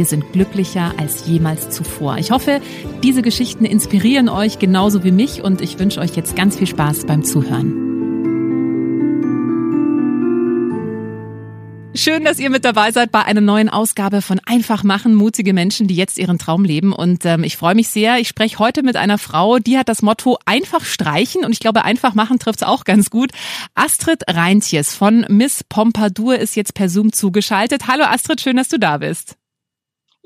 wir sind glücklicher als jemals zuvor. Ich hoffe, diese Geschichten inspirieren euch genauso wie mich und ich wünsche euch jetzt ganz viel Spaß beim Zuhören. Schön, dass ihr mit dabei seid bei einer neuen Ausgabe von Einfach machen, mutige Menschen, die jetzt ihren Traum leben. Und ähm, ich freue mich sehr. Ich spreche heute mit einer Frau, die hat das Motto einfach streichen und ich glaube, einfach machen trifft es auch ganz gut. Astrid Reintjes von Miss Pompadour ist jetzt per Zoom zugeschaltet. Hallo Astrid, schön, dass du da bist.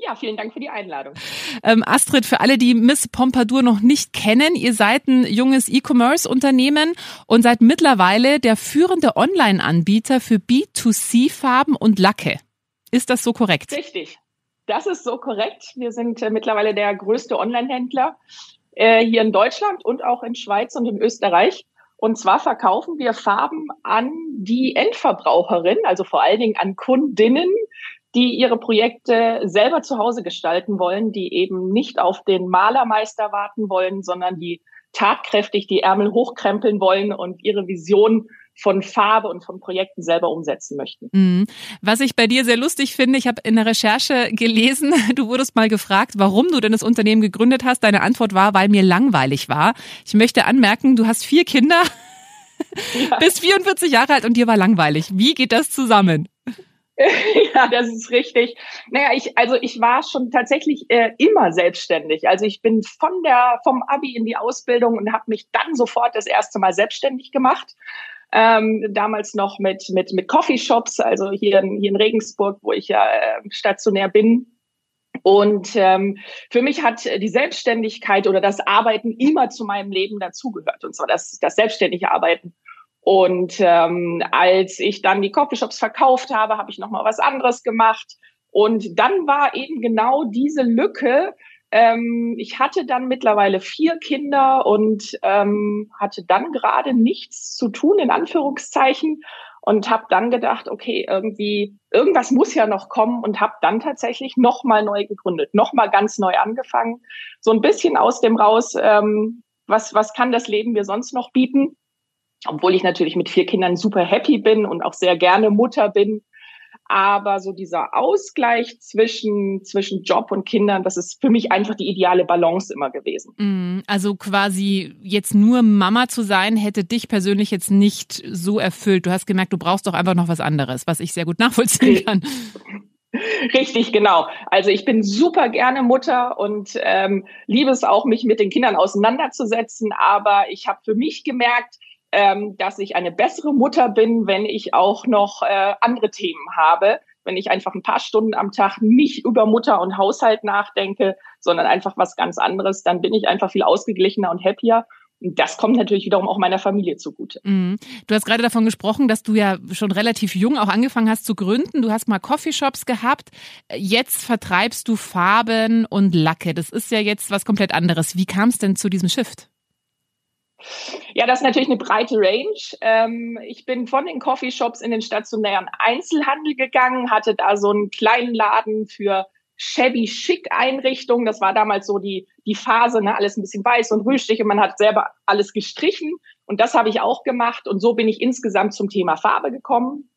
Ja, vielen Dank für die Einladung. Ähm, Astrid, für alle, die Miss Pompadour noch nicht kennen, ihr seid ein junges E-Commerce-Unternehmen und seid mittlerweile der führende Online-Anbieter für B2C-Farben und Lacke. Ist das so korrekt? Richtig. Das ist so korrekt. Wir sind äh, mittlerweile der größte Online-Händler äh, hier in Deutschland und auch in Schweiz und in Österreich. Und zwar verkaufen wir Farben an die Endverbraucherin, also vor allen Dingen an Kundinnen, die ihre Projekte selber zu Hause gestalten wollen, die eben nicht auf den Malermeister warten wollen, sondern die tatkräftig die Ärmel hochkrempeln wollen und ihre Vision von Farbe und von Projekten selber umsetzen möchten. Mhm. Was ich bei dir sehr lustig finde, ich habe in der Recherche gelesen, du wurdest mal gefragt, warum du denn das Unternehmen gegründet hast. Deine Antwort war, weil mir langweilig war. Ich möchte anmerken, du hast vier Kinder, ja. bist 44 Jahre alt und dir war langweilig. Wie geht das zusammen? ja, das ist richtig. Naja, ich, also ich war schon tatsächlich äh, immer selbstständig. Also ich bin von der, vom Abi in die Ausbildung und habe mich dann sofort das erste Mal selbstständig gemacht. Ähm, damals noch mit, mit, mit Coffeeshops, also hier in, hier in Regensburg, wo ich ja äh, stationär bin. Und ähm, für mich hat die Selbstständigkeit oder das Arbeiten immer zu meinem Leben dazugehört. Und zwar das, das selbstständige Arbeiten. Und ähm, als ich dann die Coffeeshops verkauft habe, habe ich noch mal was anderes gemacht. Und dann war eben genau diese Lücke. Ähm, ich hatte dann mittlerweile vier Kinder und ähm, hatte dann gerade nichts zu tun, in Anführungszeichen. Und habe dann gedacht, okay, irgendwie, irgendwas muss ja noch kommen und habe dann tatsächlich noch mal neu gegründet, noch mal ganz neu angefangen. So ein bisschen aus dem raus, ähm, was, was kann das Leben mir sonst noch bieten? Obwohl ich natürlich mit vier Kindern super happy bin und auch sehr gerne Mutter bin. Aber so dieser Ausgleich zwischen, zwischen Job und Kindern, das ist für mich einfach die ideale Balance immer gewesen. Mm, also quasi jetzt nur Mama zu sein, hätte dich persönlich jetzt nicht so erfüllt. Du hast gemerkt, du brauchst doch einfach noch was anderes, was ich sehr gut nachvollziehen kann. Richtig, genau. Also ich bin super gerne Mutter und ähm, liebe es auch, mich mit den Kindern auseinanderzusetzen. Aber ich habe für mich gemerkt, ähm, dass ich eine bessere Mutter bin, wenn ich auch noch äh, andere Themen habe, wenn ich einfach ein paar Stunden am Tag nicht über Mutter und Haushalt nachdenke, sondern einfach was ganz anderes, dann bin ich einfach viel ausgeglichener und happier. Und das kommt natürlich wiederum auch meiner Familie zugute. Mhm. Du hast gerade davon gesprochen, dass du ja schon relativ jung auch angefangen hast zu gründen. Du hast mal Coffeeshops gehabt. Jetzt vertreibst du Farben und Lacke. Das ist ja jetzt was komplett anderes. Wie kam es denn zu diesem Shift? Ja, das ist natürlich eine breite Range. Ähm, ich bin von den Coffeeshops in den stationären Einzelhandel gegangen, hatte da so einen kleinen Laden für shabby schick Einrichtungen. Das war damals so die, die Phase, ne? alles ein bisschen weiß und rüstig und man hat selber alles gestrichen. Und das habe ich auch gemacht. Und so bin ich insgesamt zum Thema Farbe gekommen.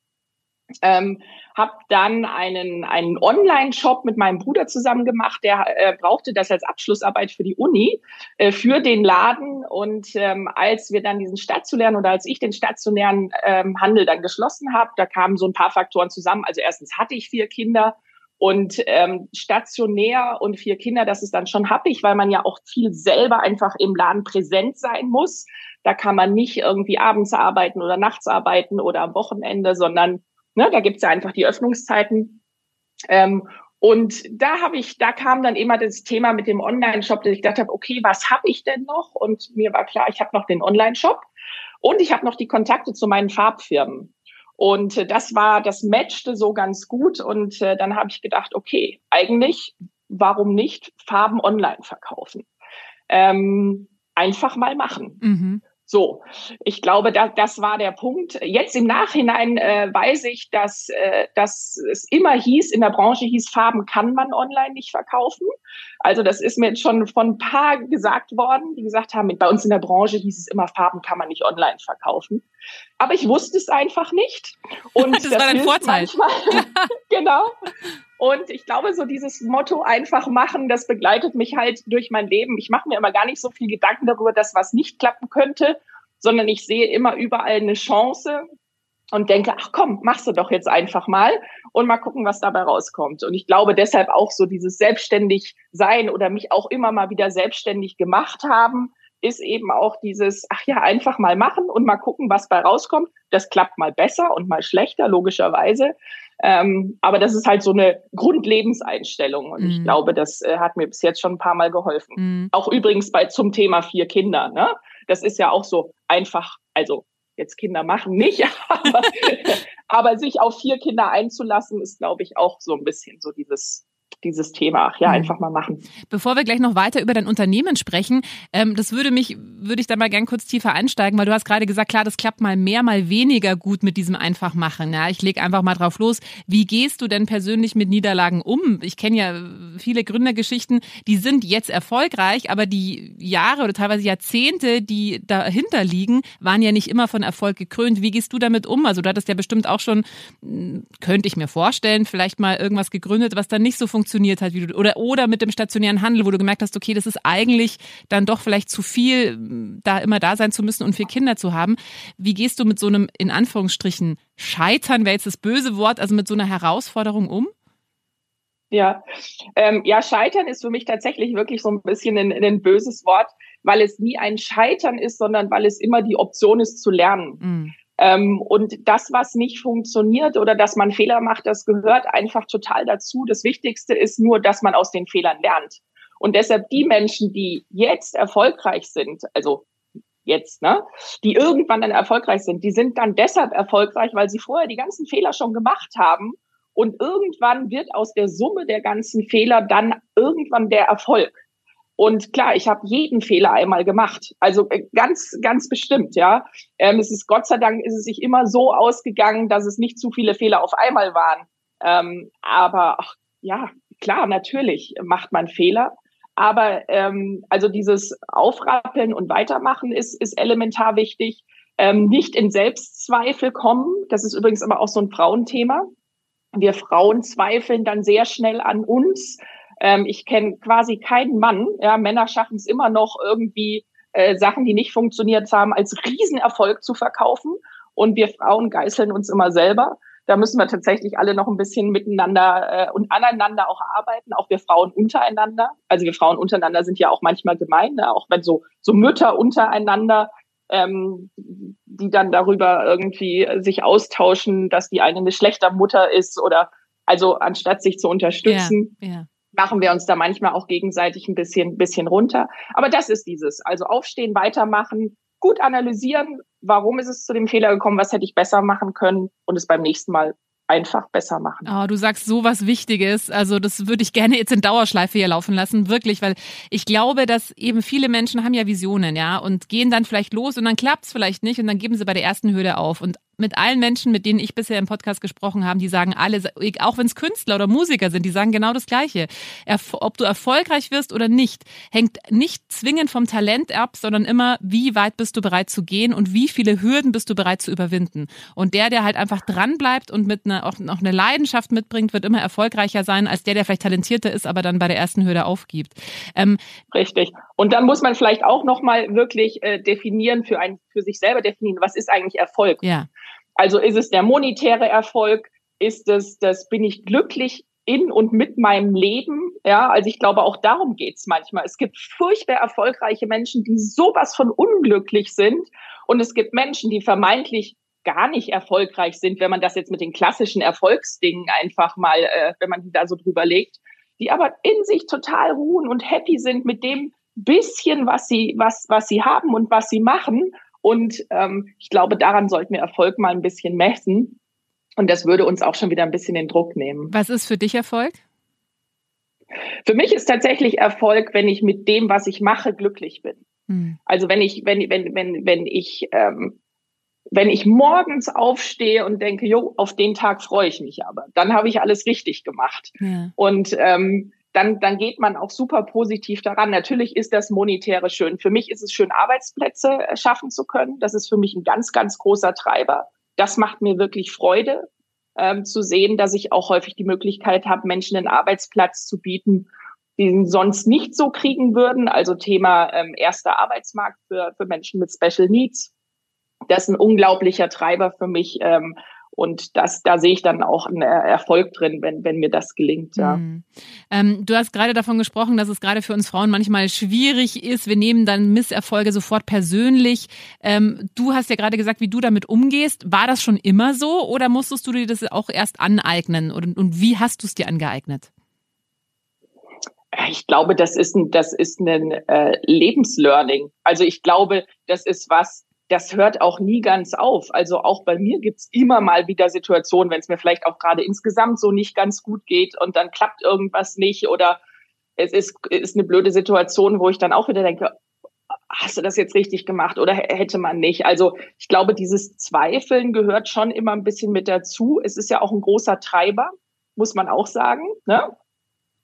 Ähm, habe dann einen, einen Online-Shop mit meinem Bruder zusammen gemacht. Der äh, brauchte das als Abschlussarbeit für die Uni, äh, für den Laden. Und ähm, als wir dann diesen stationären oder als ich den stationären ähm, Handel dann geschlossen habe, da kamen so ein paar Faktoren zusammen. Also erstens hatte ich vier Kinder Und ähm, stationär und vier Kinder, das ist dann schon happig, weil man ja auch viel selber einfach im Laden präsent sein muss. Da kann man nicht irgendwie abends arbeiten oder nachts arbeiten oder am Wochenende, sondern ne, da gibt's ja einfach die Öffnungszeiten. Ähm, und da habe ich, da kam dann immer das Thema mit dem Online-Shop, dass ich gedacht habe, okay, was habe ich denn noch? Und mir war klar, ich habe noch den Online-Shop und ich habe noch die Kontakte zu meinen Farbfirmen. Und äh, das war, das matchte so ganz gut. Und äh, dann habe ich gedacht, okay, eigentlich, warum nicht Farben online verkaufen? Ähm, einfach mal machen. Mhm. So, ich glaube, da, das war der Punkt. Jetzt im Nachhinein äh, weiß ich, dass, äh, dass es immer hieß, in der Branche hieß, Farben kann man online nicht verkaufen. Also das ist mir jetzt schon von ein paar gesagt worden, die gesagt haben, bei uns in der Branche hieß es immer, Farben kann man nicht online verkaufen. Aber ich wusste es einfach nicht. Und das, das war ein Vorteil. genau. Und ich glaube, so dieses Motto einfach machen, das begleitet mich halt durch mein Leben. Ich mache mir immer gar nicht so viel Gedanken darüber, dass was nicht klappen könnte, sondern ich sehe immer überall eine Chance und denke, ach komm, machst du doch jetzt einfach mal und mal gucken, was dabei rauskommt. Und ich glaube deshalb auch so dieses selbstständig sein oder mich auch immer mal wieder selbstständig gemacht haben, ist eben auch dieses, ach ja, einfach mal machen und mal gucken, was bei rauskommt. Das klappt mal besser und mal schlechter, logischerweise. Ähm, aber das ist halt so eine Grundlebenseinstellung. Und mm. ich mhm. glaube, das äh, hat mir bis jetzt schon ein paar Mal geholfen. Mm. Auch übrigens bei zum Thema vier Kinder. Ne? Das ist ja auch so einfach, also jetzt Kinder machen nicht, aber, aber sich auf vier Kinder einzulassen, ist, glaube ich, auch so ein bisschen so dieses dieses Thema. Ach ja, mhm. einfach mal machen. Bevor wir gleich noch weiter über dein Unternehmen sprechen, ähm, das würde mich, würde ich da mal gern kurz tiefer einsteigen, weil du hast gerade gesagt, klar, das klappt mal mehr, mal weniger gut mit diesem einfach machen. Ja, ich lege einfach mal drauf los. Wie gehst du denn persönlich mit Niederlagen um? Ich kenne ja viele Gründergeschichten, die sind jetzt erfolgreich, aber die Jahre oder teilweise Jahrzehnte, die dahinter liegen, waren ja nicht immer von Erfolg gekrönt. Wie gehst du damit um? Also du hattest ja bestimmt auch schon, hm, könnte ich mir vorstellen, vielleicht mal irgendwas gegründet, was dann nicht so funktioniert funktioniert hat, wie du, oder, oder mit dem stationären Handel, wo du gemerkt hast, okay, das ist eigentlich dann doch vielleicht zu viel, da immer da sein zu müssen und vier Kinder zu haben. Wie gehst du mit so einem, in Anführungsstrichen, Scheitern, wäre jetzt das böse Wort, also mit so einer Herausforderung um? Ja, ähm, ja, Scheitern ist für mich tatsächlich wirklich so ein bisschen ein, ein böses Wort, weil es nie ein Scheitern ist, sondern weil es immer die Option ist zu lernen. Mhm. Ähm, und das, was nicht funktioniert oder dass man Fehler macht, das gehört einfach total dazu. Das Wichtigste ist nur, dass man aus den Fehlern lernt. Und deshalb die Menschen, die jetzt erfolgreich sind, also jetzt, ne, die irgendwann dann erfolgreich sind, die sind dann deshalb erfolgreich, weil sie vorher die ganzen Fehler schon gemacht haben. Und irgendwann wird aus der Summe der ganzen Fehler dann irgendwann der Erfolg. Und klar, ich habe jeden Fehler einmal gemacht. Also äh, ganz, ganz bestimmt, ja. Ähm, es ist Gott sei Dank ist es sich immer so ausgegangen, dass es nicht zu viele Fehler auf einmal waren. Ähm, aber ach, ja, klar, natürlich macht man Fehler. Aber ähm, also dieses Aufrappeln und Weitermachen ist, ist elementar wichtig. Ähm, nicht in Selbstzweifel kommen. Das ist übrigens aber auch so ein Frauenthema. Wir Frauen zweifeln dann sehr schnell an uns ähm, ich kenne quasi keinen Mann. Ja, Männer schaffen es immer noch irgendwie äh, Sachen, die nicht funktioniert haben, als Riesenerfolg zu verkaufen. Und wir Frauen geißeln uns immer selber. Da müssen wir tatsächlich alle noch ein bisschen miteinander äh, und aneinander auch arbeiten, auch wir Frauen untereinander. Also wir Frauen untereinander sind ja auch manchmal gemein, ne? auch wenn so, so Mütter untereinander, ähm, die dann darüber irgendwie sich austauschen, dass die eine eine schlechter Mutter ist oder also anstatt sich zu unterstützen. Ja, ja machen wir uns da manchmal auch gegenseitig ein bisschen, bisschen runter. Aber das ist dieses. Also aufstehen, weitermachen, gut analysieren, warum ist es zu dem Fehler gekommen, was hätte ich besser machen können und es beim nächsten Mal einfach besser machen. Oh, du sagst so was Wichtiges. Also das würde ich gerne jetzt in Dauerschleife hier laufen lassen, wirklich, weil ich glaube, dass eben viele Menschen haben ja Visionen, ja, und gehen dann vielleicht los und dann klappt es vielleicht nicht und dann geben sie bei der ersten Hürde auf. Und mit allen Menschen, mit denen ich bisher im Podcast gesprochen habe, die sagen alle, auch wenn es Künstler oder Musiker sind, die sagen genau das Gleiche. Ob du erfolgreich wirst oder nicht, hängt nicht zwingend vom Talent ab, sondern immer, wie weit bist du bereit zu gehen und wie viele Hürden bist du bereit zu überwinden. Und der, der halt einfach dran bleibt und mit einer, auch noch eine Leidenschaft mitbringt, wird immer erfolgreicher sein als der, der vielleicht talentierter ist, aber dann bei der ersten Hürde aufgibt. Ähm, Richtig. Und dann muss man vielleicht auch nochmal wirklich äh, definieren für ein, für sich selber definieren, was ist eigentlich Erfolg? Ja. Also ist es der monetäre Erfolg? Ist es, das bin ich glücklich in und mit meinem Leben. Ja, also ich glaube, auch darum geht's manchmal. Es gibt furchtbar erfolgreiche Menschen, die sowas von unglücklich sind. Und es gibt Menschen, die vermeintlich gar nicht erfolgreich sind, wenn man das jetzt mit den klassischen Erfolgsdingen einfach mal, äh, wenn man da so drüber legt, die aber in sich total ruhen und happy sind mit dem bisschen, was sie, was, was sie haben und was sie machen. Und ähm, ich glaube, daran sollten wir Erfolg mal ein bisschen messen. Und das würde uns auch schon wieder ein bisschen den Druck nehmen. Was ist für dich Erfolg? Für mich ist tatsächlich Erfolg, wenn ich mit dem, was ich mache, glücklich bin. Hm. Also wenn ich, wenn, wenn, wenn, wenn ich, ähm, wenn ich morgens aufstehe und denke, jo, auf den Tag freue ich mich aber, dann habe ich alles richtig gemacht. Ja. Und ähm, dann, dann geht man auch super positiv daran. Natürlich ist das Monetäre schön. Für mich ist es schön, Arbeitsplätze schaffen zu können. Das ist für mich ein ganz, ganz großer Treiber. Das macht mir wirklich Freude, ähm, zu sehen, dass ich auch häufig die Möglichkeit habe, Menschen einen Arbeitsplatz zu bieten, die sie sonst nicht so kriegen würden. Also Thema ähm, erster Arbeitsmarkt für, für Menschen mit Special Needs. Das ist ein unglaublicher Treiber für mich. Ähm, und das, da sehe ich dann auch einen Erfolg drin, wenn, wenn mir das gelingt. Ja. Mhm. Ähm, du hast gerade davon gesprochen, dass es gerade für uns Frauen manchmal schwierig ist. Wir nehmen dann Misserfolge sofort persönlich. Ähm, du hast ja gerade gesagt, wie du damit umgehst. War das schon immer so oder musstest du dir das auch erst aneignen? Und, und wie hast du es dir angeeignet? Ich glaube, das ist ein, das ist ein äh, Lebenslearning. Also ich glaube, das ist was, das hört auch nie ganz auf. Also auch bei mir gibt's immer mal wieder Situationen, wenn es mir vielleicht auch gerade insgesamt so nicht ganz gut geht und dann klappt irgendwas nicht oder es ist, ist eine blöde Situation, wo ich dann auch wieder denke, hast du das jetzt richtig gemacht oder hätte man nicht? Also ich glaube, dieses Zweifeln gehört schon immer ein bisschen mit dazu. Es ist ja auch ein großer Treiber, muss man auch sagen. Ne?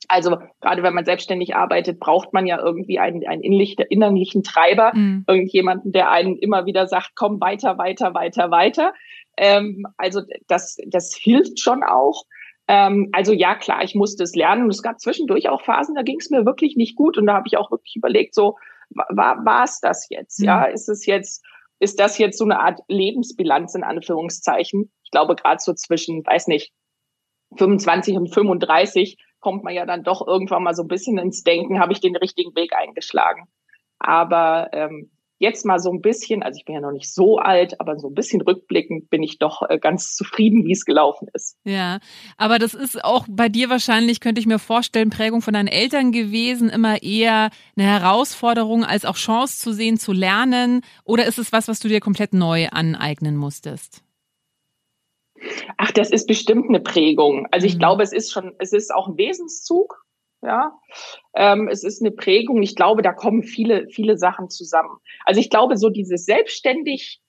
Also gerade wenn man selbstständig arbeitet, braucht man ja irgendwie einen, einen innerlichen Treiber, mhm. irgendjemanden, der einen immer wieder sagt, komm weiter, weiter, weiter, weiter. Ähm, also das, das hilft schon auch. Ähm, also ja, klar, ich musste es lernen und es gab zwischendurch auch Phasen, da ging es mir wirklich nicht gut und da habe ich auch wirklich überlegt, so war war es das jetzt? Mhm. Ja, ist es jetzt ist das jetzt so eine Art Lebensbilanz in Anführungszeichen? Ich glaube gerade so zwischen, weiß nicht, 25 und 35 kommt man ja dann doch irgendwann mal so ein bisschen ins Denken, habe ich den richtigen Weg eingeschlagen. Aber ähm, jetzt mal so ein bisschen, also ich bin ja noch nicht so alt, aber so ein bisschen rückblickend bin ich doch äh, ganz zufrieden, wie es gelaufen ist. Ja, aber das ist auch bei dir wahrscheinlich, könnte ich mir vorstellen, Prägung von deinen Eltern gewesen, immer eher eine Herausforderung als auch Chance zu sehen, zu lernen. Oder ist es was, was du dir komplett neu aneignen musstest? Ach, das ist bestimmt eine Prägung. Also ich mhm. glaube, es ist schon, es ist auch ein Wesenszug. Ja, ähm, es ist eine Prägung. Ich glaube, da kommen viele, viele Sachen zusammen. Also ich glaube, so dieses selbstständig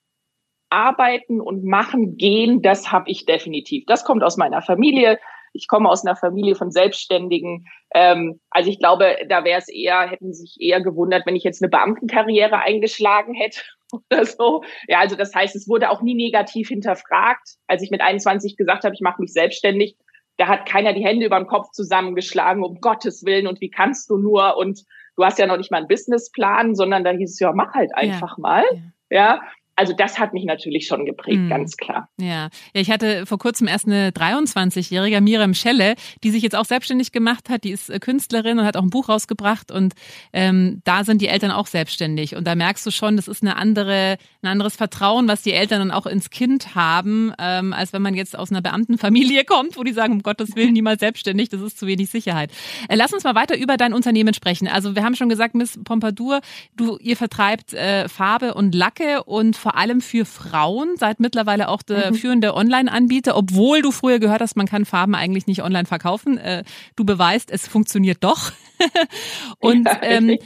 arbeiten und machen, gehen, das habe ich definitiv. Das kommt aus meiner Familie. Ich komme aus einer Familie von Selbstständigen. Ähm, also ich glaube, da wäre es eher, hätten sich eher gewundert, wenn ich jetzt eine Beamtenkarriere eingeschlagen hätte oder so. Ja, also das heißt, es wurde auch nie negativ hinterfragt. Als ich mit 21 gesagt habe, ich mache mich selbstständig, da hat keiner die Hände über den Kopf zusammengeschlagen, um Gottes Willen und wie kannst du nur und du hast ja noch nicht mal einen Businessplan, sondern da hieß es ja, mach halt einfach ja. mal. Ja. ja also das hat mich natürlich schon geprägt, mhm. ganz klar. Ja. ja, ich hatte vor kurzem erst eine 23-jährige Miriam Schelle, die sich jetzt auch selbstständig gemacht hat. Die ist äh, Künstlerin und hat auch ein Buch rausgebracht und ähm, da sind die Eltern auch selbstständig und da merkst du schon, das ist eine andere, ein anderes Vertrauen, was die Eltern dann auch ins Kind haben, ähm, als wenn man jetzt aus einer Beamtenfamilie kommt, wo die sagen, um Gottes Willen niemals selbstständig, das ist zu wenig Sicherheit. Äh, lass uns mal weiter über dein Unternehmen sprechen. Also wir haben schon gesagt, Miss Pompadour, du ihr vertreibt äh, Farbe und Lacke und vor allem für Frauen, seid mittlerweile auch der mhm. führende Online-Anbieter, obwohl du früher gehört hast, man kann Farben eigentlich nicht online verkaufen. Äh, du beweist, es funktioniert doch. Und ja, ähm,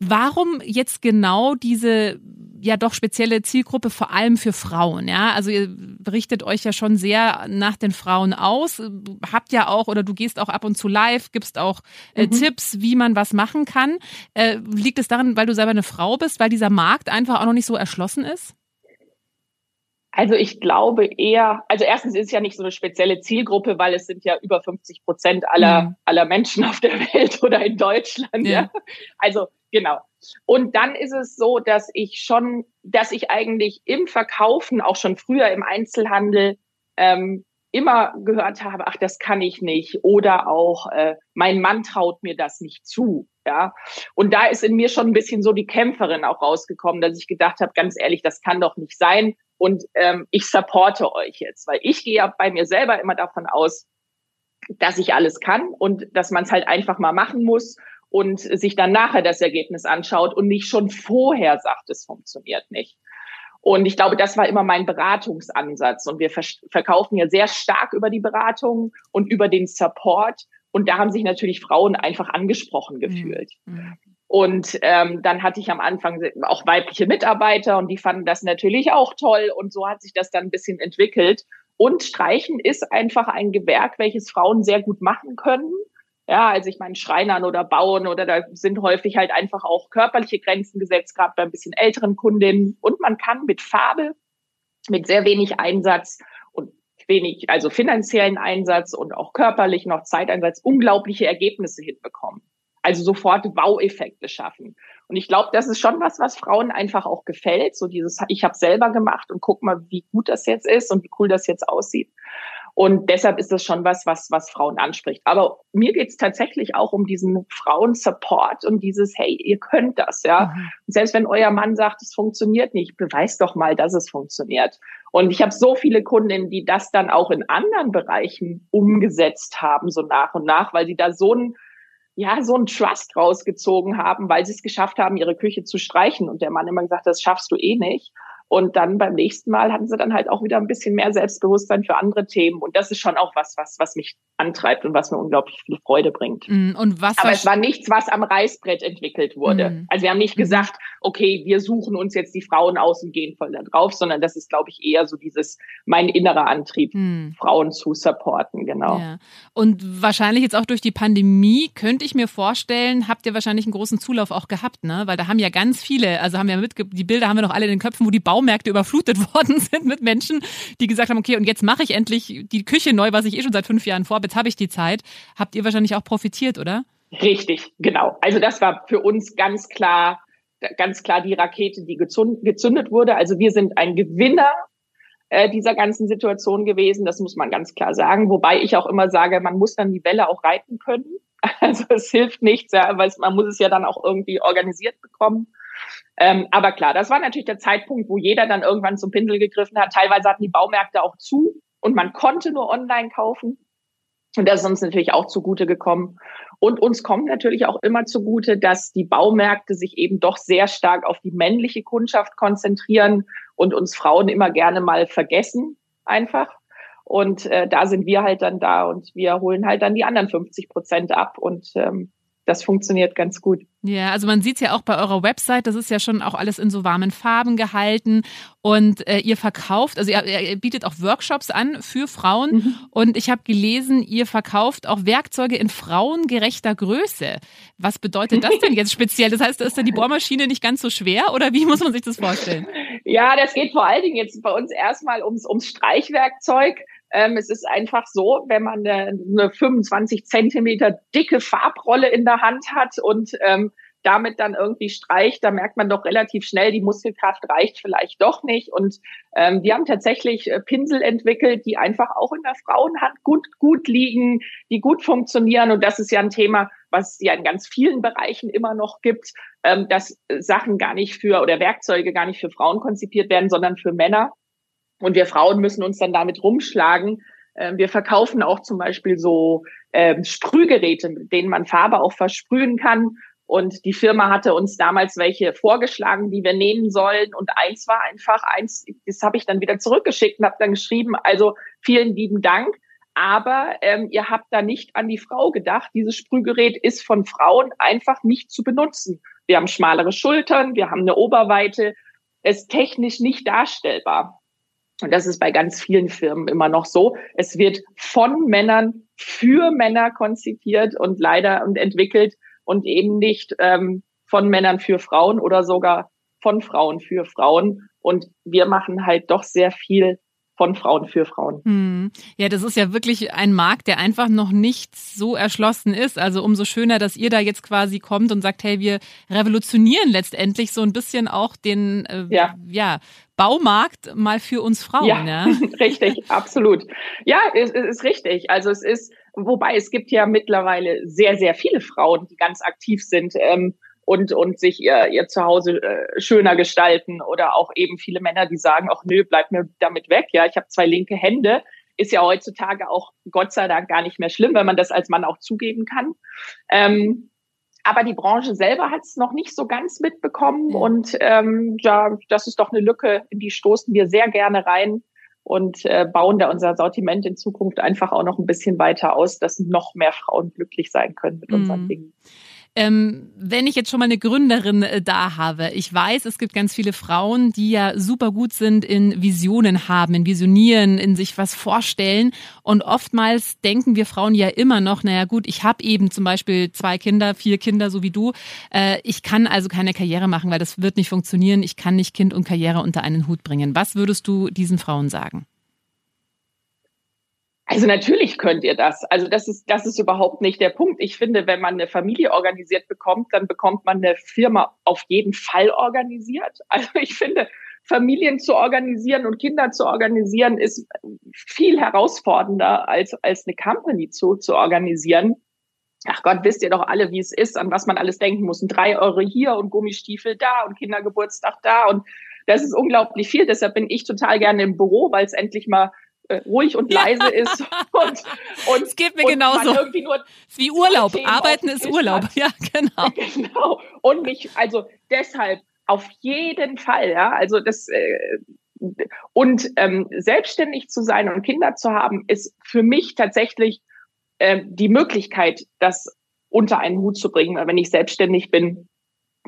warum jetzt genau diese ja doch spezielle Zielgruppe, vor allem für Frauen. Ja, also ihr richtet euch ja schon sehr nach den Frauen aus. Habt ja auch oder du gehst auch ab und zu live, gibst auch äh, mhm. Tipps, wie man was machen kann. Äh, liegt es daran, weil du selber eine Frau bist, weil dieser Markt einfach auch noch nicht so erschlossen ist? Also ich glaube eher, also erstens ist es ja nicht so eine spezielle Zielgruppe, weil es sind ja über 50 Prozent aller, mhm. aller Menschen auf der Welt oder in Deutschland. Ja. ja. Also genau. Und dann ist es so, dass ich schon, dass ich eigentlich im Verkaufen, auch schon früher im Einzelhandel, ähm, immer gehört habe, ach, das kann ich nicht oder auch äh, mein Mann traut mir das nicht zu, ja. Und da ist in mir schon ein bisschen so die Kämpferin auch rausgekommen, dass ich gedacht habe, ganz ehrlich, das kann doch nicht sein und ähm, ich supporte euch jetzt, weil ich gehe ja bei mir selber immer davon aus, dass ich alles kann und dass man es halt einfach mal machen muss und sich dann nachher das Ergebnis anschaut und nicht schon vorher sagt, es funktioniert nicht. Und ich glaube, das war immer mein Beratungsansatz. Und wir verkaufen ja sehr stark über die Beratung und über den Support. Und da haben sich natürlich Frauen einfach angesprochen mhm. gefühlt. Mhm. Und ähm, dann hatte ich am Anfang auch weibliche Mitarbeiter und die fanden das natürlich auch toll. Und so hat sich das dann ein bisschen entwickelt. Und Streichen ist einfach ein Gewerk, welches Frauen sehr gut machen können. Ja, also ich meine, Schreinern oder Bauen oder da sind häufig halt einfach auch körperliche Grenzen gesetzt, gerade bei ein bisschen älteren Kundinnen. Und man kann mit Farbe, mit sehr wenig Einsatz und wenig, also finanziellen Einsatz und auch körperlich noch Zeiteinsatz unglaubliche Ergebnisse hinbekommen. Also sofort Wow-Effekte schaffen. Und ich glaube, das ist schon was, was Frauen einfach auch gefällt. So dieses, ich habe selber gemacht und guck mal, wie gut das jetzt ist und wie cool das jetzt aussieht. Und deshalb ist das schon was, was, was Frauen anspricht. Aber mir geht es tatsächlich auch um diesen Frauen-Support und dieses, hey, ihr könnt das, ja. Mhm. selbst wenn euer Mann sagt, es funktioniert nicht, beweist doch mal, dass es funktioniert. Und ich habe so viele Kundinnen, die das dann auch in anderen Bereichen umgesetzt haben, so nach und nach, weil sie da so ein ja, so ein Trust rausgezogen haben, weil sie es geschafft haben, ihre Küche zu streichen. Und der Mann immer gesagt, das schaffst du eh nicht. Und dann beim nächsten Mal hatten sie dann halt auch wieder ein bisschen mehr Selbstbewusstsein für andere Themen. Und das ist schon auch was, was, was mich antreibt und was mir unglaublich viel Freude bringt. Mm, und was Aber es war nichts, was am Reißbrett entwickelt wurde. Mm. Also wir haben nicht mhm. gesagt, okay, wir suchen uns jetzt die Frauen aus und gehen voll da drauf, sondern das ist, glaube ich, eher so dieses, mein innerer Antrieb, mm. Frauen zu supporten, genau. Ja. Und wahrscheinlich jetzt auch durch die Pandemie könnte ich mir vorstellen, habt ihr wahrscheinlich einen großen Zulauf auch gehabt, ne? Weil da haben ja ganz viele, also haben wir mit, die Bilder haben wir noch alle in den Köpfen, wo die Baumärkte überflutet worden sind mit Menschen, die gesagt haben, okay, und jetzt mache ich endlich die Küche neu, was ich eh schon seit fünf Jahren vorhabe, jetzt habe ich die Zeit. Habt ihr wahrscheinlich auch profitiert, oder? Richtig, genau. Also das war für uns ganz klar, ganz klar die Rakete, die gezündet wurde. Also wir sind ein Gewinner äh, dieser ganzen Situation gewesen. Das muss man ganz klar sagen. Wobei ich auch immer sage, man muss dann die Welle auch reiten können. Also es hilft nichts, ja, weil man muss es ja dann auch irgendwie organisiert bekommen. Ähm, aber klar, das war natürlich der Zeitpunkt, wo jeder dann irgendwann zum Pinsel gegriffen hat. Teilweise hatten die Baumärkte auch zu und man konnte nur online kaufen. Und das ist uns natürlich auch zugute gekommen. Und uns kommt natürlich auch immer zugute, dass die Baumärkte sich eben doch sehr stark auf die männliche Kundschaft konzentrieren und uns Frauen immer gerne mal vergessen, einfach. Und äh, da sind wir halt dann da und wir holen halt dann die anderen 50 Prozent ab. Und ähm, das funktioniert ganz gut. Ja, also man sieht es ja auch bei eurer Website, das ist ja schon auch alles in so warmen Farben gehalten und äh, ihr verkauft, also ihr, ihr, bietet auch Workshops an für Frauen mhm. und ich habe gelesen, ihr verkauft auch Werkzeuge in frauengerechter Größe. Was bedeutet das denn jetzt speziell? Das heißt, da ist dann die Bohrmaschine nicht ganz so schwer oder wie muss man sich das vorstellen? Ja, das geht vor allen Dingen jetzt bei uns erstmal ums, ums Streichwerkzeug. Ähm, es ist einfach so, wenn man eine, eine 25 Zentimeter dicke Farbrolle in der Hand hat und ähm, damit dann irgendwie streicht, da merkt man doch relativ schnell, die Muskelkraft reicht vielleicht doch nicht. Und ähm, wir haben tatsächlich äh, Pinsel entwickelt, die einfach auch in der Frauenhand gut, gut liegen, die gut funktionieren. Und das ist ja ein Thema, was es ja in ganz vielen Bereichen immer noch gibt, ähm, dass Sachen gar nicht für oder Werkzeuge gar nicht für Frauen konzipiert werden, sondern für Männer. Und wir Frauen müssen uns dann damit rumschlagen. Ähm, wir verkaufen auch zum Beispiel so ähm, Sprühgeräte, mit denen man Farbe auch versprühen kann. Und die Firma hatte uns damals welche vorgeschlagen, die wir nehmen sollen. Und eins war einfach eins, das habe ich dann wieder zurückgeschickt und habe dann geschrieben, also vielen lieben Dank. Aber ähm, ihr habt da nicht an die Frau gedacht. Dieses Sprühgerät ist von Frauen einfach nicht zu benutzen. Wir haben schmalere Schultern, wir haben eine Oberweite, ist technisch nicht darstellbar. Und das ist bei ganz vielen Firmen immer noch so. Es wird von Männern für Männer konzipiert und leider und entwickelt und eben nicht ähm, von Männern für Frauen oder sogar von Frauen für Frauen. Und wir machen halt doch sehr viel von Frauen für Frauen. Hm. Ja, das ist ja wirklich ein Markt, der einfach noch nicht so erschlossen ist. Also umso schöner, dass ihr da jetzt quasi kommt und sagt, hey, wir revolutionieren letztendlich so ein bisschen auch den äh, ja. ja. Baumarkt mal für uns Frauen. Ja, ja. richtig, absolut. Ja, es ist, ist richtig. Also es ist, wobei es gibt ja mittlerweile sehr, sehr viele Frauen, die ganz aktiv sind. Ähm, und, und sich ihr, ihr Zuhause äh, schöner gestalten oder auch eben viele Männer, die sagen, ach nö, bleib mir damit weg. Ja, ich habe zwei linke Hände. Ist ja heutzutage auch Gott sei Dank gar nicht mehr schlimm, wenn man das als Mann auch zugeben kann. Ähm, aber die Branche selber hat es noch nicht so ganz mitbekommen. Und ähm, ja, das ist doch eine Lücke, in die stoßen wir sehr gerne rein und äh, bauen da unser Sortiment in Zukunft einfach auch noch ein bisschen weiter aus, dass noch mehr Frauen glücklich sein können mit unseren mhm. Dingen. Ähm, wenn ich jetzt schon mal eine Gründerin äh, da habe, ich weiß, es gibt ganz viele Frauen, die ja super gut sind in Visionen haben, in Visionieren, in sich was vorstellen. Und oftmals denken wir Frauen ja immer noch, naja gut, ich habe eben zum Beispiel zwei Kinder, vier Kinder, so wie du. Äh, ich kann also keine Karriere machen, weil das wird nicht funktionieren. Ich kann nicht Kind und Karriere unter einen Hut bringen. Was würdest du diesen Frauen sagen? Also natürlich könnt ihr das. Also das ist, das ist überhaupt nicht der Punkt. Ich finde, wenn man eine Familie organisiert bekommt, dann bekommt man eine Firma auf jeden Fall organisiert. Also ich finde, Familien zu organisieren und Kinder zu organisieren ist viel herausfordernder als, als eine Company zu, zu organisieren. Ach Gott, wisst ihr doch alle, wie es ist, an was man alles denken muss. Und drei Euro hier und Gummistiefel da und Kindergeburtstag da und das ist unglaublich viel. Deshalb bin ich total gerne im Büro, weil es endlich mal ruhig und leise ist und, und es geht mir genauso. Irgendwie nur wie Urlaub. Arbeiten ist Urlaub. Hat. Ja, genau. Genau. Und mich, also deshalb auf jeden Fall, ja. Also das äh, und ähm, selbstständig zu sein und Kinder zu haben, ist für mich tatsächlich äh, die Möglichkeit, das unter einen Hut zu bringen. Weil wenn ich selbstständig bin,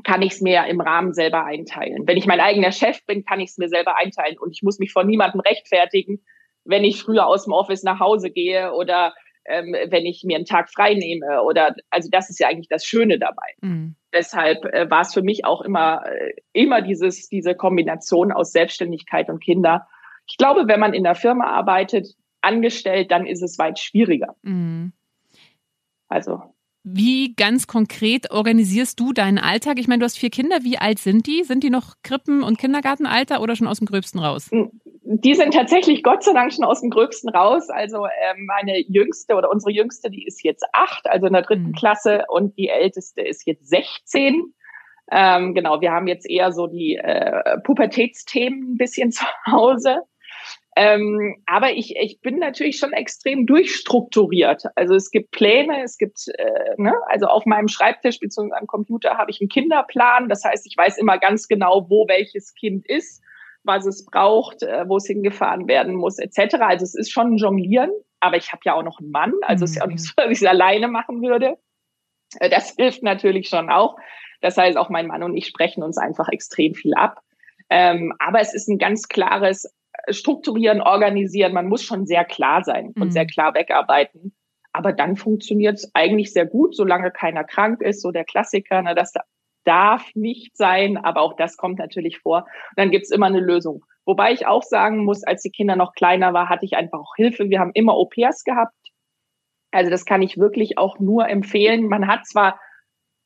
kann ich es mir im Rahmen selber einteilen. Wenn ich mein eigener Chef bin, kann ich es mir selber einteilen und ich muss mich vor niemandem rechtfertigen, wenn ich früher aus dem Office nach Hause gehe oder ähm, wenn ich mir einen Tag frei nehme oder also das ist ja eigentlich das Schöne dabei. Mhm. Deshalb äh, war es für mich auch immer äh, immer dieses diese Kombination aus Selbstständigkeit und Kinder. Ich glaube, wenn man in der Firma arbeitet, angestellt, dann ist es weit schwieriger. Mhm. Also wie ganz konkret organisierst du deinen Alltag? Ich meine, du hast vier Kinder. Wie alt sind die? Sind die noch Krippen- und Kindergartenalter oder schon aus dem Gröbsten raus? Die sind tatsächlich Gott sei Dank schon aus dem Gröbsten raus. Also ähm, meine jüngste oder unsere jüngste, die ist jetzt acht, also in der dritten mhm. Klasse und die älteste ist jetzt 16. Ähm, genau, wir haben jetzt eher so die äh, Pubertätsthemen ein bisschen zu Hause. Ähm, aber ich, ich bin natürlich schon extrem durchstrukturiert. Also es gibt Pläne, es gibt, äh, ne, also auf meinem Schreibtisch bzw. am Computer habe ich einen Kinderplan. Das heißt, ich weiß immer ganz genau, wo welches Kind ist, was es braucht, äh, wo es hingefahren werden muss, etc. Also es ist schon ein Jonglieren, aber ich habe ja auch noch einen Mann, also es ist ja auch nicht mhm. so, dass ich es alleine machen würde. Äh, das hilft natürlich schon auch. Das heißt, auch mein Mann und ich sprechen uns einfach extrem viel ab. Ähm, aber es ist ein ganz klares strukturieren, organisieren. Man muss schon sehr klar sein und mhm. sehr klar wegarbeiten. Aber dann funktioniert es eigentlich sehr gut, solange keiner krank ist. So der Klassiker, ne, das darf nicht sein, aber auch das kommt natürlich vor. Und dann gibt's immer eine Lösung. Wobei ich auch sagen muss, als die Kinder noch kleiner war, hatte ich einfach auch Hilfe. Wir haben immer Au-pairs gehabt. Also das kann ich wirklich auch nur empfehlen. Man hat zwar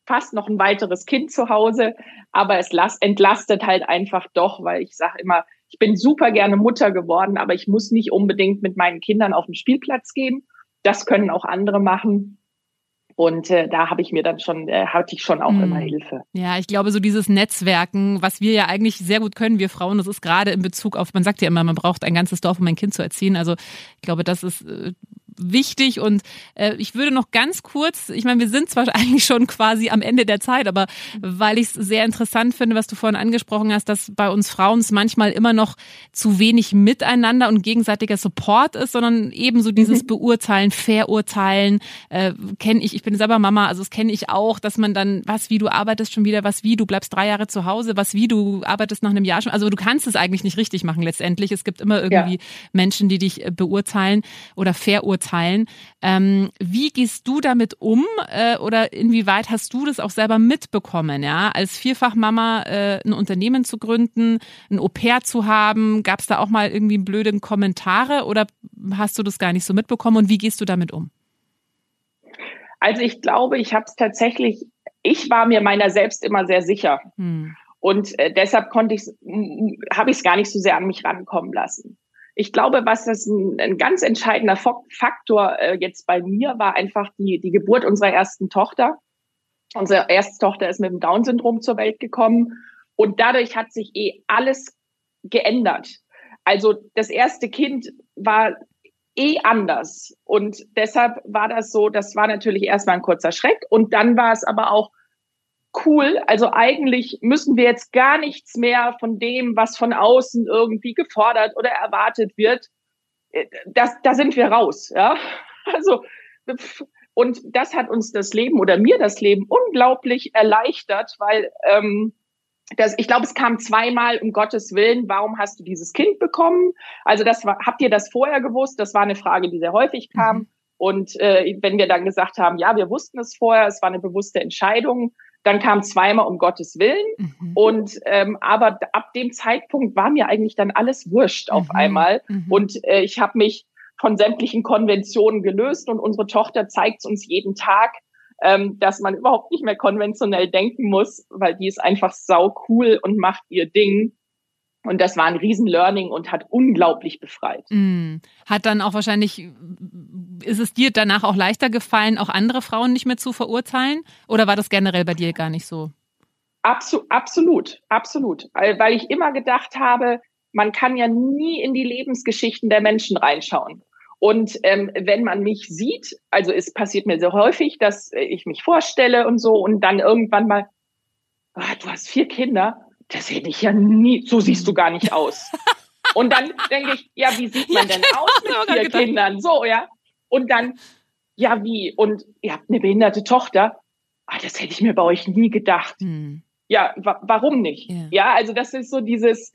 fast noch ein weiteres Kind zu Hause, aber es entlastet halt einfach doch, weil ich sage immer, ich bin super gerne Mutter geworden, aber ich muss nicht unbedingt mit meinen Kindern auf den Spielplatz gehen. Das können auch andere machen. Und äh, da habe ich mir dann schon, äh, hatte ich schon auch hm. immer Hilfe. Ja, ich glaube, so dieses Netzwerken, was wir ja eigentlich sehr gut können, wir Frauen, das ist gerade in Bezug auf, man sagt ja immer, man braucht ein ganzes Dorf, um ein Kind zu erziehen. Also ich glaube, das ist äh, wichtig und äh, ich würde noch ganz kurz, ich meine, wir sind zwar eigentlich schon quasi am Ende der Zeit, aber weil ich es sehr interessant finde, was du vorhin angesprochen hast, dass bei uns Frauen es manchmal immer noch zu wenig miteinander und gegenseitiger Support ist, sondern ebenso dieses mhm. Beurteilen, Verurteilen, äh, kenne ich, ich bin selber Mama, also das kenne ich auch, dass man dann, was wie du arbeitest schon wieder, was wie du bleibst drei Jahre zu Hause, was wie du arbeitest nach einem Jahr schon, also du kannst es eigentlich nicht richtig machen letztendlich. Es gibt immer irgendwie ja. Menschen, die dich äh, beurteilen oder verurteilen verurteilen. Ähm, wie gehst du damit um äh, oder inwieweit hast du das auch selber mitbekommen, ja, als Vierfachmama äh, ein Unternehmen zu gründen, ein Au-pair zu haben? Gab es da auch mal irgendwie blöde Kommentare oder hast du das gar nicht so mitbekommen und wie gehst du damit um? Also ich glaube, ich habe es tatsächlich, ich war mir meiner selbst immer sehr sicher. Hm. Und äh, deshalb konnte ich habe ich es gar nicht so sehr an mich rankommen lassen. Ich glaube, was das ein, ein ganz entscheidender Faktor äh, jetzt bei mir war, einfach die, die Geburt unserer ersten Tochter. Unsere erste Tochter ist mit dem Down-Syndrom zur Welt gekommen und dadurch hat sich eh alles geändert. Also das erste Kind war eh anders. Und deshalb war das so, das war natürlich erstmal ein kurzer Schreck. Und dann war es aber auch cool. Also eigentlich müssen wir jetzt gar nichts mehr von dem, was von außen irgendwie gefordert oder erwartet wird. Äh, das, da sind wir raus, ja. Also, und das hat uns das Leben oder mir das Leben unglaublich erleichtert, weil ähm, das, ich glaube, es kam zweimal, um Gottes Willen, warum hast du dieses Kind bekommen? Also das war, habt ihr das vorher gewusst? Das war eine Frage, die sehr häufig kam. Mhm. Und äh, wenn wir dann gesagt haben, ja, wir wussten es vorher, es war eine bewusste Entscheidung, dann kam zweimal um Gottes Willen. Mhm. Und ähm, aber ab dem Zeitpunkt war mir eigentlich dann alles wurscht auf mhm. einmal. Mhm. Und äh, ich habe mich von sämtlichen Konventionen gelöst und unsere Tochter zeigt uns jeden Tag, ähm, dass man überhaupt nicht mehr konventionell denken muss, weil die ist einfach sau cool und macht ihr Ding. Und das war ein Riesen-Learning und hat unglaublich befreit. Mm. Hat dann auch wahrscheinlich, ist es dir danach auch leichter gefallen, auch andere Frauen nicht mehr zu verurteilen? Oder war das generell bei dir gar nicht so? Absol absolut, absolut. Weil ich immer gedacht habe, man kann ja nie in die Lebensgeschichten der Menschen reinschauen. Und ähm, wenn man mich sieht, also es passiert mir sehr häufig, dass ich mich vorstelle und so und dann irgendwann mal, oh, du hast vier Kinder, das hätte ich ja nie, so siehst du gar nicht aus. und dann denke ich, ja, wie sieht man denn aus mit vier Kindern? So, ja. Und dann, ja, wie? Und ihr habt eine behinderte Tochter. Ah, das hätte ich mir bei euch nie gedacht. Hm. Ja, wa warum nicht? Ja. ja, also das ist so dieses,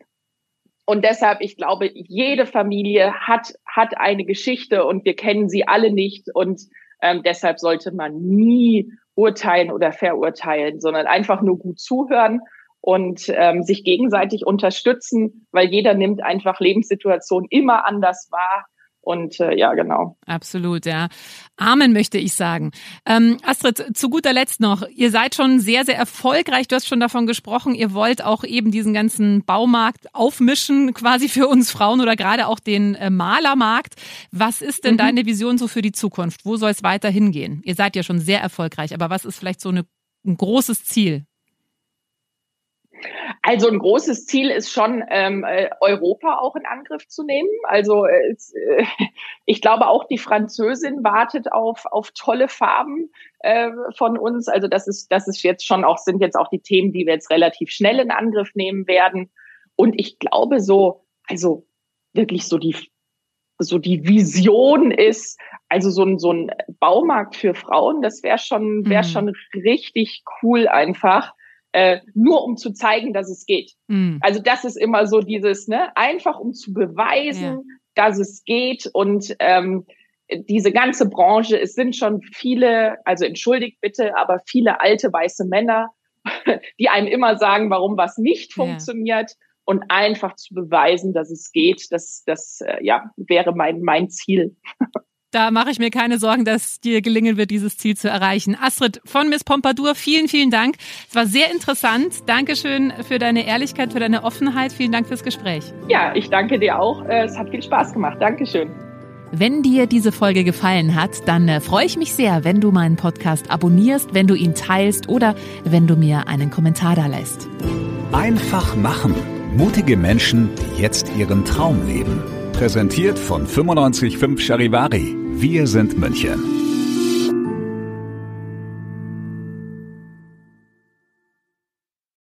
und deshalb, ich glaube, jede Familie hat, hat eine Geschichte und wir kennen sie alle nicht. Und ähm, deshalb sollte man nie urteilen oder verurteilen, sondern einfach nur gut zuhören und ähm, sich gegenseitig unterstützen, weil jeder nimmt einfach Lebenssituationen immer anders wahr und äh, ja, genau. Absolut, ja. Amen möchte ich sagen. Ähm, Astrid, zu guter Letzt noch, ihr seid schon sehr, sehr erfolgreich. Du hast schon davon gesprochen, ihr wollt auch eben diesen ganzen Baumarkt aufmischen, quasi für uns Frauen oder gerade auch den äh, Malermarkt. Was ist denn mhm. deine Vision so für die Zukunft? Wo soll es weiter hingehen? Ihr seid ja schon sehr erfolgreich, aber was ist vielleicht so eine, ein großes Ziel? Also ein großes Ziel ist schon, ähm, äh, Europa auch in Angriff zu nehmen. Also äh, äh, ich glaube auch die Französin wartet auf, auf tolle Farben äh, von uns. Also das ist, das ist jetzt schon auch, sind jetzt auch die Themen, die wir jetzt relativ schnell in Angriff nehmen werden. Und ich glaube so, also wirklich so die, so die Vision ist, also so ein, so ein Baumarkt für Frauen, das wäre schon, wäre mhm. schon richtig cool einfach äh, nur um zu zeigen, dass es geht. Mhm. Also das ist immer so dieses, ne, einfach um zu beweisen, ja. dass es geht und ähm, diese ganze Branche, es sind schon viele, also entschuldigt bitte, aber viele alte weiße Männer, die einem immer sagen, warum was nicht funktioniert. Ja. Und einfach zu beweisen, dass es geht, das, das äh, ja, wäre mein, mein Ziel. Da mache ich mir keine Sorgen, dass dir gelingen wird, dieses Ziel zu erreichen. Astrid von Miss Pompadour, vielen, vielen Dank. Es war sehr interessant. Dankeschön für deine Ehrlichkeit, für deine Offenheit. Vielen Dank fürs Gespräch. Ja, ich danke dir auch. Äh, es hat viel Spaß gemacht. Dankeschön. Wenn dir diese Folge gefallen hat, dann äh, freue ich mich sehr, wenn du meinen Podcast abonnierst, wenn du ihn teilst oder wenn du mir einen Kommentar da lässt. Einfach machen. Mutige Menschen, die jetzt ihren Traum leben. Präsentiert von 955 Charivari. Wir sind München.